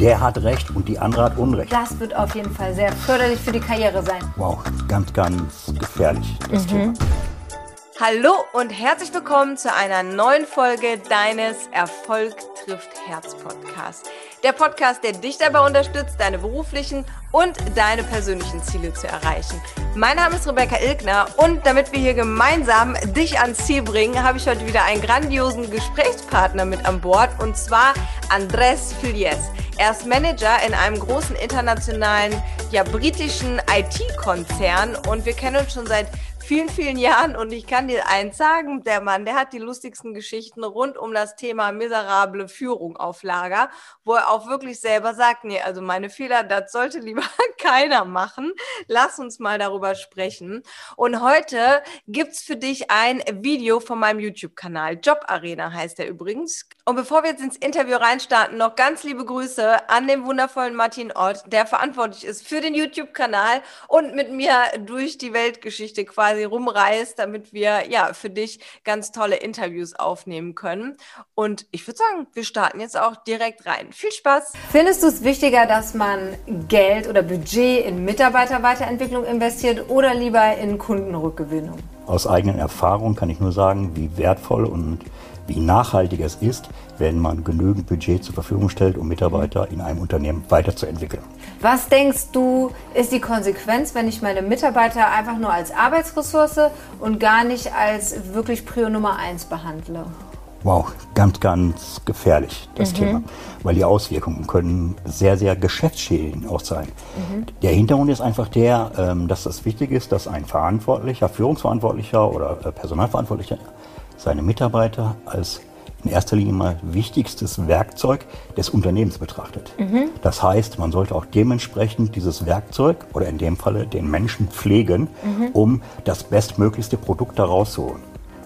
der hat Recht und die andere hat Unrecht. Das wird auf jeden Fall sehr förderlich für die Karriere sein. Wow, ganz, ganz gefährlich, das mhm. Thema. Hallo und herzlich willkommen zu einer neuen Folge deines Erfolg trifft Herz Podcast. Der Podcast, der dich dabei unterstützt, deine beruflichen und deine persönlichen Ziele zu erreichen. Mein Name ist Rebecca Ilgner und damit wir hier gemeinsam dich ans Ziel bringen, habe ich heute wieder einen grandiosen Gesprächspartner mit an Bord und zwar Andres Filies. Er ist Manager in einem großen internationalen, ja britischen IT-Konzern und wir kennen uns schon seit vielen, vielen Jahren und ich kann dir eins sagen, der Mann, der hat die lustigsten Geschichten rund um das Thema miserable Führung auf Lager, wo er auch wirklich selber sagt, nee, also meine Fehler, das sollte lieber keiner machen. Lass uns mal darüber sprechen. Und heute gibt's für dich ein Video von meinem YouTube-Kanal. Job Arena heißt er übrigens. Und bevor wir jetzt ins Interview reinstarten, noch ganz liebe Grüße an den wundervollen Martin Ott, der verantwortlich ist für den YouTube-Kanal und mit mir durch die Weltgeschichte quasi quasi rumreist, damit wir ja für dich ganz tolle Interviews aufnehmen können. Und ich würde sagen, wir starten jetzt auch direkt rein. Viel Spaß! Findest du es wichtiger, dass man Geld oder Budget in Mitarbeiterweiterentwicklung investiert oder lieber in Kundenrückgewinnung? Aus eigenen Erfahrungen kann ich nur sagen, wie wertvoll und wie nachhaltig es ist, wenn man genügend Budget zur Verfügung stellt, um Mitarbeiter in einem Unternehmen weiterzuentwickeln. Was denkst du, ist die Konsequenz, wenn ich meine Mitarbeiter einfach nur als Arbeitsressource und gar nicht als wirklich Prio Nummer eins behandle? Wow, ganz, ganz gefährlich, das mhm. Thema. Weil die Auswirkungen können sehr, sehr geschäftsschädigend auch sein. Mhm. Der Hintergrund ist einfach der, ähm, dass das wichtig ist, dass ein Verantwortlicher, Führungsverantwortlicher oder äh, Personalverantwortlicher seine Mitarbeiter als in erster Linie mal wichtigstes Werkzeug des Unternehmens betrachtet. Mhm. Das heißt, man sollte auch dementsprechend dieses Werkzeug oder in dem Falle den Menschen pflegen, mhm. um das bestmöglichste Produkt daraus zu holen.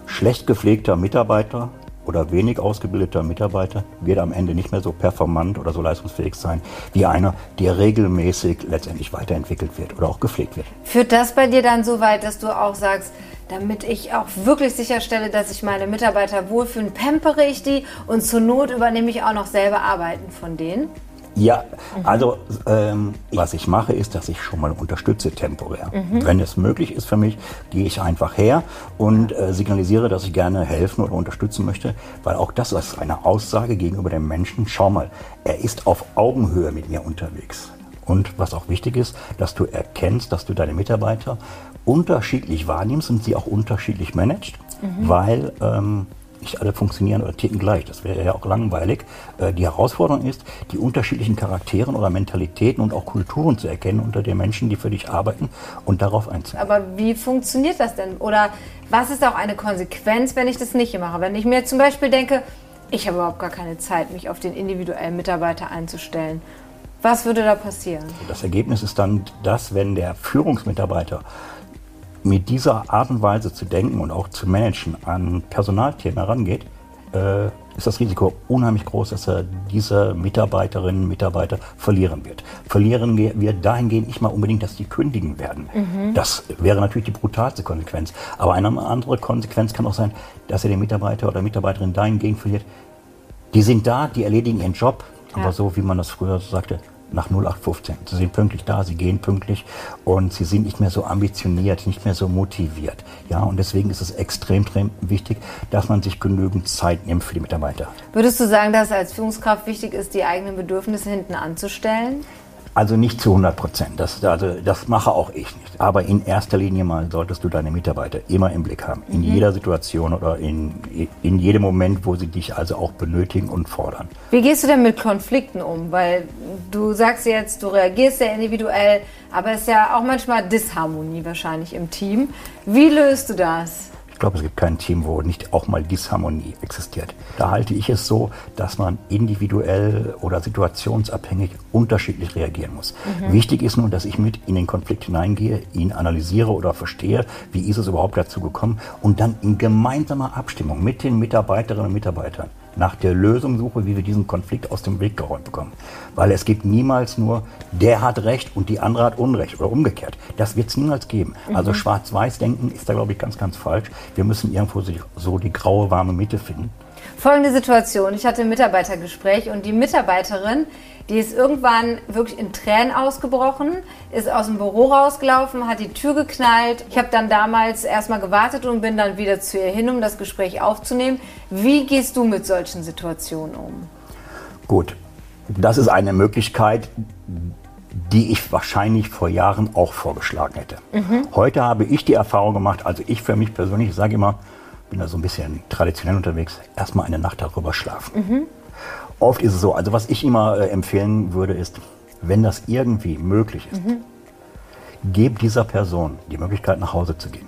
Schlecht gepflegter Mitarbeiter oder wenig ausgebildeter Mitarbeiter wird am Ende nicht mehr so performant oder so leistungsfähig sein wie einer, der regelmäßig letztendlich weiterentwickelt wird oder auch gepflegt wird. Führt das bei dir dann so weit, dass du auch sagst, damit ich auch wirklich sicherstelle, dass ich meine Mitarbeiter wohlfühlen, pampere ich die und zur Not übernehme ich auch noch selber Arbeiten von denen? Ja, also ähm, was ich mache, ist, dass ich schon mal unterstütze temporär. Mhm. Wenn es möglich ist für mich, gehe ich einfach her und äh, signalisiere, dass ich gerne helfen oder unterstützen möchte, weil auch das ist eine Aussage gegenüber dem Menschen. Schau mal, er ist auf Augenhöhe mit mir unterwegs. Und was auch wichtig ist, dass du erkennst, dass du deine Mitarbeiter unterschiedlich wahrnimmst und sie auch unterschiedlich managst, mhm. weil ähm, nicht alle funktionieren oder ticken gleich. Das wäre ja auch langweilig. Äh, die Herausforderung ist, die unterschiedlichen Charakteren oder Mentalitäten und auch Kulturen zu erkennen unter den Menschen, die für dich arbeiten und darauf einzugehen. Aber wie funktioniert das denn? Oder was ist auch eine Konsequenz, wenn ich das nicht mache? Wenn ich mir zum Beispiel denke, ich habe überhaupt gar keine Zeit, mich auf den individuellen Mitarbeiter einzustellen. Was würde da passieren? Das Ergebnis ist dann das, wenn der Führungsmitarbeiter mit dieser Art und Weise zu denken und auch zu managen an Personalthemen herangeht, äh, ist das Risiko unheimlich groß, dass er diese Mitarbeiterinnen und Mitarbeiter verlieren wird. Verlieren wir dahingehend nicht mal unbedingt, dass die kündigen werden. Mhm. Das wäre natürlich die brutalste Konsequenz. Aber eine andere Konsequenz kann auch sein, dass er den Mitarbeiter oder Mitarbeiterin dahingehend verliert. Die sind da, die erledigen ihren Job, ja. aber so wie man das früher sagte, nach 0815. Sie sind pünktlich da, sie gehen pünktlich und sie sind nicht mehr so ambitioniert, nicht mehr so motiviert. Ja, und deswegen ist es extrem, extrem wichtig, dass man sich genügend Zeit nimmt für die Mitarbeiter. Würdest du sagen, dass es als Führungskraft wichtig ist, die eigenen Bedürfnisse hinten anzustellen? Also nicht zu 100 Prozent. Das, also, das mache auch ich nicht. Aber in erster Linie mal solltest du deine Mitarbeiter immer im Blick haben. In mhm. jeder Situation oder in, in jedem Moment, wo sie dich also auch benötigen und fordern. Wie gehst du denn mit Konflikten um? Weil du sagst jetzt, du reagierst sehr individuell, aber es ist ja auch manchmal Disharmonie wahrscheinlich im Team. Wie löst du das? Glaube, es gibt kein Team, wo nicht auch mal Disharmonie existiert. Da halte ich es so, dass man individuell oder situationsabhängig unterschiedlich reagieren muss. Mhm. Wichtig ist nur, dass ich mit in den Konflikt hineingehe, ihn analysiere oder verstehe, wie ist es überhaupt dazu gekommen und dann in gemeinsamer Abstimmung mit den Mitarbeiterinnen und Mitarbeitern nach der Lösung suche, wie wir diesen Konflikt aus dem Weg geräumt bekommen. Weil es gibt niemals nur, der hat Recht und die andere hat Unrecht oder umgekehrt. Das wird es niemals geben. Mhm. Also schwarz-weiß denken ist da, glaube ich, ganz, ganz falsch. Wir müssen irgendwo so die graue, warme Mitte finden. Folgende Situation. Ich hatte ein Mitarbeitergespräch und die Mitarbeiterin, die ist irgendwann wirklich in Tränen ausgebrochen, ist aus dem Büro rausgelaufen, hat die Tür geknallt. Ich habe dann damals erstmal gewartet und bin dann wieder zu ihr hin, um das Gespräch aufzunehmen. Wie gehst du mit solchen Situationen um? Gut, das ist eine Möglichkeit, die ich wahrscheinlich vor Jahren auch vorgeschlagen hätte. Mhm. Heute habe ich die Erfahrung gemacht, also ich für mich persönlich, ich sage immer, bin da so ein bisschen traditionell unterwegs, erstmal eine Nacht darüber schlafen. Mhm. Oft ist es so, also was ich immer äh, empfehlen würde, ist, wenn das irgendwie möglich ist, mhm. gebt dieser Person die Möglichkeit, nach Hause zu gehen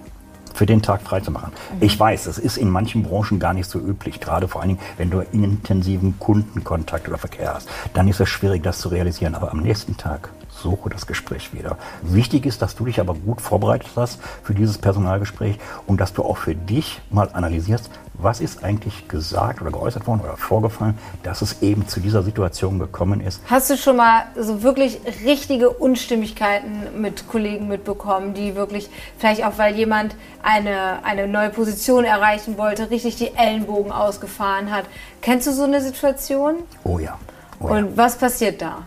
für den Tag freizumachen. Mhm. Ich weiß, das ist in manchen Branchen gar nicht so üblich, gerade vor allen Dingen, wenn du intensiven Kundenkontakt oder Verkehr hast. Dann ist es schwierig, das zu realisieren. Aber am nächsten Tag suche das Gespräch wieder. Wichtig ist, dass du dich aber gut vorbereitet hast für dieses Personalgespräch und dass du auch für dich mal analysierst, was ist eigentlich gesagt oder geäußert worden oder vorgefallen, dass es eben zu dieser Situation gekommen ist. Hast du schon mal so wirklich richtige Unstimmigkeiten mit Kollegen mitbekommen, die wirklich vielleicht auch, weil jemand eine, eine neue Position erreichen wollte, richtig die Ellenbogen ausgefahren hat? Kennst du so eine Situation? Oh ja. Oh ja. Und was passiert da?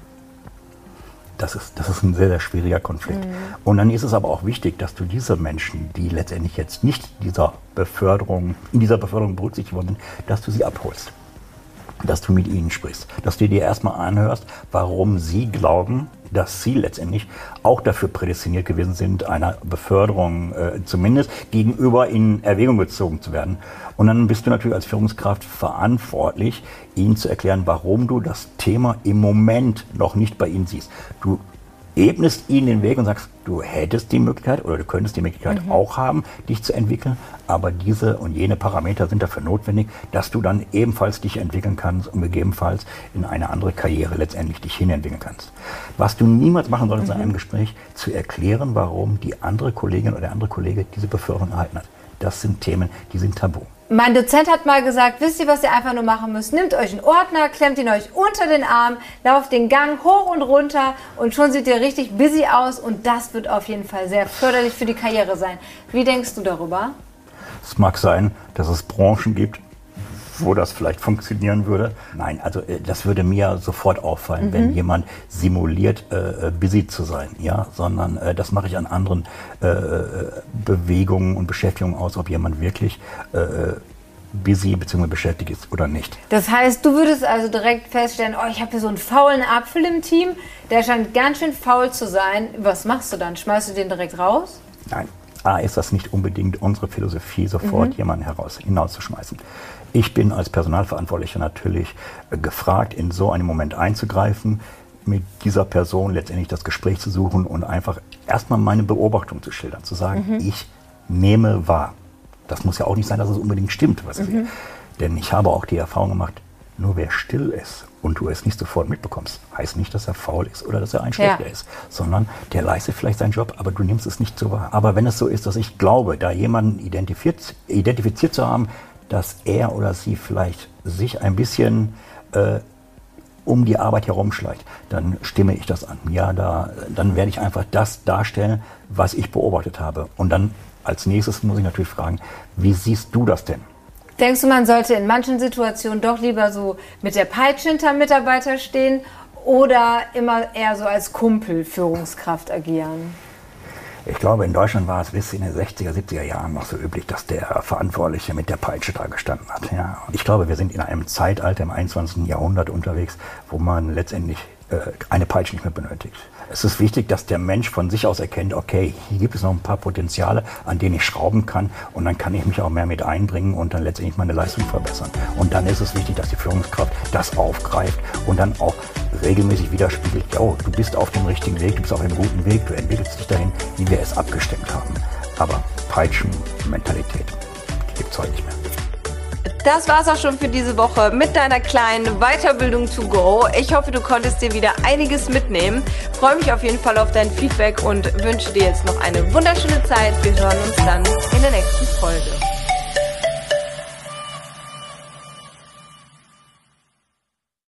Das ist, das ist ein sehr, sehr schwieriger Konflikt. Mhm. Und dann ist es aber auch wichtig, dass du diese Menschen, die letztendlich jetzt nicht dieser Beförderung, in dieser Beförderung berücksichtigt wurden, dass du sie abholst. Dass du mit ihnen sprichst. Dass du dir erstmal anhörst, warum sie glauben, dass sie letztendlich auch dafür prädestiniert gewesen sind, einer Beförderung äh, zumindest gegenüber in Erwägung gezogen zu werden. Und dann bist du natürlich als Führungskraft verantwortlich, ihnen zu erklären, warum du das Thema im Moment noch nicht bei ihnen siehst. Du ebnest ihnen den Weg und sagst, du hättest die Möglichkeit oder du könntest die Möglichkeit mhm. auch haben, dich zu entwickeln, aber diese und jene Parameter sind dafür notwendig, dass du dann ebenfalls dich entwickeln kannst und gegebenenfalls in eine andere Karriere letztendlich dich hinentwickeln kannst. Was du niemals machen solltest mhm. in einem Gespräch, zu erklären, warum die andere Kollegin oder der andere Kollege diese Beförderung erhalten hat. Das sind Themen, die sind tabu. Mein Dozent hat mal gesagt, wisst ihr, was ihr einfach nur machen müsst? Nehmt euch einen Ordner, klemmt ihn euch unter den Arm, lauft den Gang hoch und runter und schon seht ihr richtig busy aus und das wird auf jeden Fall sehr förderlich für die Karriere sein. Wie denkst du darüber? Es mag sein, dass es Branchen gibt, wo das vielleicht funktionieren würde. Nein, also äh, das würde mir sofort auffallen, mhm. wenn jemand simuliert, äh, äh, busy zu sein, ja, sondern äh, das mache ich an anderen äh, äh, Bewegungen und Beschäftigungen aus, ob jemand wirklich busy bzw. beschäftigt ist oder nicht. Das heißt, du würdest also direkt feststellen, oh, ich habe hier so einen faulen Apfel im Team, der scheint ganz schön faul zu sein. Was machst du dann? Schmeißt du den direkt raus? Nein. A, ist das nicht unbedingt unsere Philosophie, sofort mhm. jemanden heraus, hinauszuschmeißen. Ich bin als Personalverantwortlicher natürlich äh, gefragt, in so einem Moment einzugreifen, mit dieser Person letztendlich das Gespräch zu suchen und einfach erstmal meine Beobachtung zu schildern, zu sagen, mhm. ich nehme wahr. Das muss ja auch nicht sein, dass es unbedingt stimmt, was ich mhm. sehe. Denn ich habe auch die Erfahrung gemacht, nur wer still ist und du es nicht sofort mitbekommst, heißt nicht, dass er faul ist oder dass er ein Schlechter ja. ist, sondern der leistet vielleicht seinen Job, aber du nimmst es nicht so wahr. Aber wenn es so ist, dass ich glaube, da jemanden identifiziert, identifiziert zu haben, dass er oder sie vielleicht sich ein bisschen äh, um die Arbeit herumschleicht, dann stimme ich das an. Ja, da, dann werde ich einfach das darstellen, was ich beobachtet habe. Und dann als nächstes muss ich natürlich fragen, wie siehst du das denn? Denkst du, man sollte in manchen Situationen doch lieber so mit der Peitsche hinterm Mitarbeiter stehen oder immer eher so als Kumpel Führungskraft agieren? Ich glaube, in Deutschland war es bis in den 60er, 70er Jahren noch so üblich, dass der Verantwortliche mit der Peitsche da gestanden hat. Ja. Ich glaube, wir sind in einem Zeitalter im 21. Jahrhundert unterwegs, wo man letztendlich eine Peitsche nicht mehr benötigt. Es ist wichtig, dass der Mensch von sich aus erkennt, okay, hier gibt es noch ein paar Potenziale, an denen ich schrauben kann und dann kann ich mich auch mehr mit einbringen und dann letztendlich meine Leistung verbessern. Und dann ist es wichtig, dass die Führungskraft das aufgreift und dann auch regelmäßig widerspiegelt, ja, du bist auf dem richtigen Weg, du bist auf einem guten Weg, du entwickelst dich dahin, wie wir es abgestimmt haben. Aber Peitschen-Mentalität, gibt es heute nicht mehr. Das war's auch schon für diese Woche mit deiner kleinen Weiterbildung to go. Ich hoffe, du konntest dir wieder einiges mitnehmen. Freue mich auf jeden Fall auf dein Feedback und wünsche dir jetzt noch eine wunderschöne Zeit. Wir hören uns dann in der nächsten Folge.